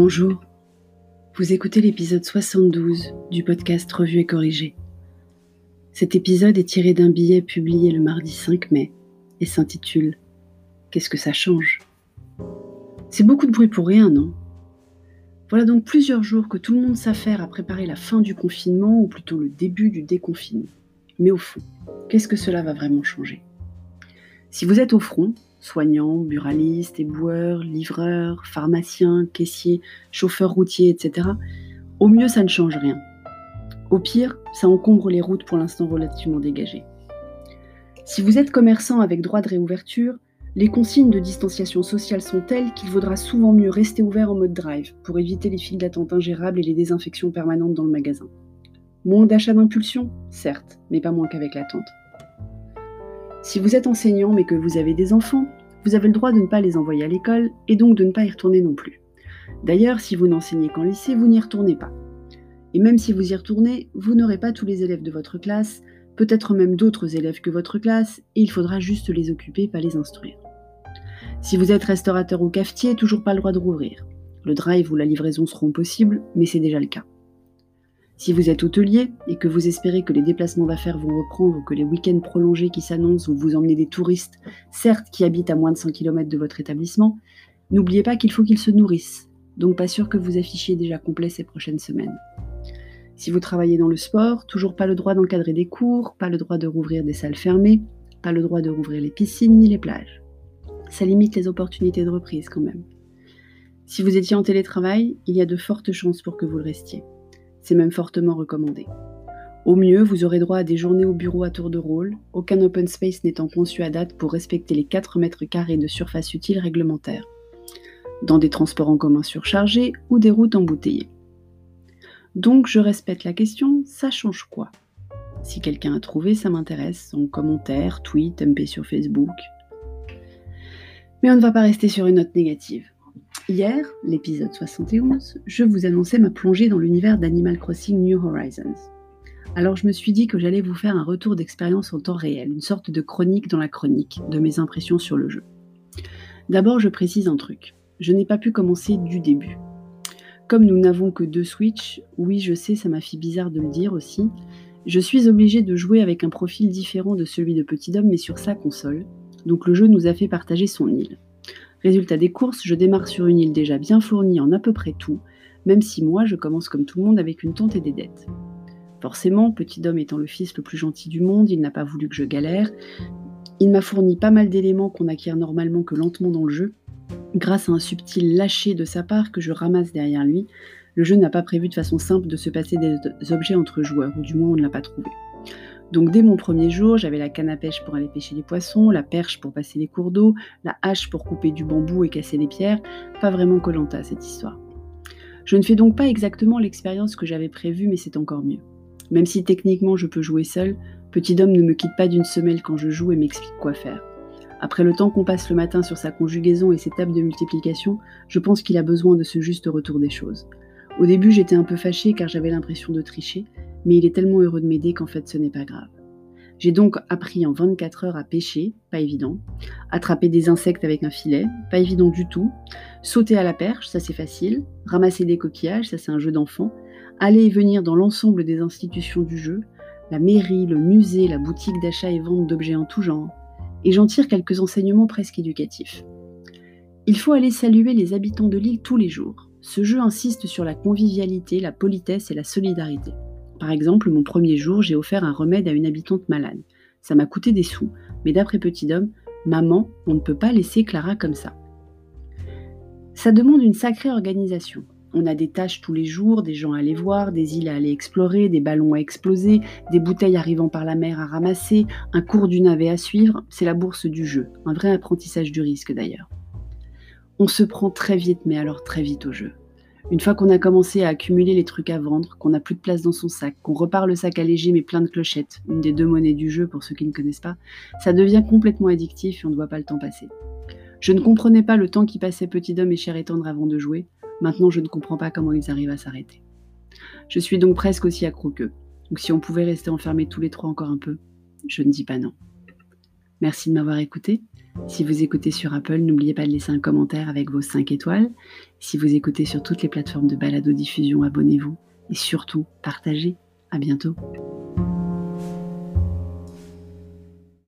Bonjour, vous écoutez l'épisode 72 du podcast Revue et Corrigé. Cet épisode est tiré d'un billet publié le mardi 5 mai et s'intitule Qu'est-ce que ça change? C'est beaucoup de bruit pour rien, non? Voilà donc plusieurs jours que tout le monde s'affaire à préparer la fin du confinement ou plutôt le début du déconfinement. Mais au fond, qu'est-ce que cela va vraiment changer? Si vous êtes au front, soignants, buralistes, éboueurs, livreurs, pharmaciens, caissiers, chauffeurs routiers, etc. Au mieux, ça ne change rien. Au pire, ça encombre les routes pour l'instant relativement dégagées. Si vous êtes commerçant avec droit de réouverture, les consignes de distanciation sociale sont telles qu'il vaudra souvent mieux rester ouvert en mode drive pour éviter les files d'attente ingérables et les désinfections permanentes dans le magasin. Moins d'achat d'impulsion, certes, mais pas moins qu'avec l'attente. Si vous êtes enseignant mais que vous avez des enfants, vous avez le droit de ne pas les envoyer à l'école et donc de ne pas y retourner non plus. D'ailleurs, si vous n'enseignez qu'en lycée, vous n'y retournez pas. Et même si vous y retournez, vous n'aurez pas tous les élèves de votre classe, peut-être même d'autres élèves que votre classe, et il faudra juste les occuper, pas les instruire. Si vous êtes restaurateur ou cafetier, toujours pas le droit de rouvrir. Le drive ou la livraison seront possibles, mais c'est déjà le cas. Si vous êtes hôtelier et que vous espérez que les déplacements d'affaires vont reprendre ou que les week-ends prolongés qui s'annoncent vont vous emmener des touristes, certes qui habitent à moins de 100 km de votre établissement, n'oubliez pas qu'il faut qu'ils se nourrissent, donc pas sûr que vous affichiez déjà complet ces prochaines semaines. Si vous travaillez dans le sport, toujours pas le droit d'encadrer des cours, pas le droit de rouvrir des salles fermées, pas le droit de rouvrir les piscines ni les plages. Ça limite les opportunités de reprise quand même. Si vous étiez en télétravail, il y a de fortes chances pour que vous le restiez. C'est même fortement recommandé. Au mieux, vous aurez droit à des journées au bureau à tour de rôle, aucun open space n'étant conçu à date pour respecter les 4 mètres carrés de surface utile réglementaire, dans des transports en commun surchargés ou des routes embouteillées. Donc je respecte la question, ça change quoi? Si quelqu'un a trouvé, ça m'intéresse, en commentaire, tweet, MP sur Facebook. Mais on ne va pas rester sur une note négative. Hier, l'épisode 71, je vous annonçais ma plongée dans l'univers d'Animal Crossing New Horizons. Alors je me suis dit que j'allais vous faire un retour d'expérience en temps réel, une sorte de chronique dans la chronique de mes impressions sur le jeu. D'abord, je précise un truc. Je n'ai pas pu commencer du début. Comme nous n'avons que deux Switch, oui je sais, ça m'a fait bizarre de le dire aussi, je suis obligée de jouer avec un profil différent de celui de Petit Homme mais sur sa console, donc le jeu nous a fait partager son île. Résultat des courses, je démarre sur une île déjà bien fournie en à peu près tout, même si moi je commence comme tout le monde avec une tente et des dettes. Forcément, Petit Dom étant le fils le plus gentil du monde, il n'a pas voulu que je galère. Il m'a fourni pas mal d'éléments qu'on acquiert normalement que lentement dans le jeu. Grâce à un subtil lâcher de sa part que je ramasse derrière lui, le jeu n'a pas prévu de façon simple de se passer des objets entre joueurs, ou du moins on ne l'a pas trouvé. Donc dès mon premier jour, j'avais la canne à pêche pour aller pêcher les poissons, la perche pour passer les cours d'eau, la hache pour couper du bambou et casser les pierres. Pas vraiment Colanta cette histoire. Je ne fais donc pas exactement l'expérience que j'avais prévue, mais c'est encore mieux. Même si techniquement je peux jouer seul, Petit homme ne me quitte pas d'une semelle quand je joue et m'explique quoi faire. Après le temps qu'on passe le matin sur sa conjugaison et ses tables de multiplication, je pense qu'il a besoin de ce juste retour des choses. Au début, j'étais un peu fâchée car j'avais l'impression de tricher, mais il est tellement heureux de m'aider qu'en fait ce n'est pas grave. J'ai donc appris en 24 heures à pêcher, pas évident, attraper des insectes avec un filet, pas évident du tout, sauter à la perche, ça c'est facile, ramasser des coquillages, ça c'est un jeu d'enfant, aller et venir dans l'ensemble des institutions du jeu, la mairie, le musée, la boutique d'achat et vente d'objets en tout genre, et j'en tire quelques enseignements presque éducatifs. Il faut aller saluer les habitants de l'île tous les jours. Ce jeu insiste sur la convivialité, la politesse et la solidarité. Par exemple, mon premier jour, j'ai offert un remède à une habitante malade. Ça m'a coûté des sous, mais d'après Petit Homme, maman, on ne peut pas laisser Clara comme ça. Ça demande une sacrée organisation. On a des tâches tous les jours, des gens à aller voir, des îles à aller explorer, des ballons à exploser, des bouteilles arrivant par la mer à ramasser, un cours du navet à suivre, c'est la bourse du jeu, un vrai apprentissage du risque d'ailleurs. On se prend très vite, mais alors très vite au jeu. Une fois qu'on a commencé à accumuler les trucs à vendre, qu'on n'a plus de place dans son sac, qu'on repart le sac allégé mais plein de clochettes, une des deux monnaies du jeu pour ceux qui ne connaissent pas, ça devient complètement addictif et on ne voit pas le temps passer. Je ne comprenais pas le temps qui passait petit homme et cher et tendre avant de jouer, maintenant je ne comprends pas comment ils arrivent à s'arrêter. Je suis donc presque aussi accro qu'eux, donc si on pouvait rester enfermés tous les trois encore un peu, je ne dis pas non. Merci de m'avoir écouté. Si vous écoutez sur Apple, n'oubliez pas de laisser un commentaire avec vos 5 étoiles. Si vous écoutez sur toutes les plateformes de balado-diffusion, abonnez-vous et surtout partagez. À bientôt.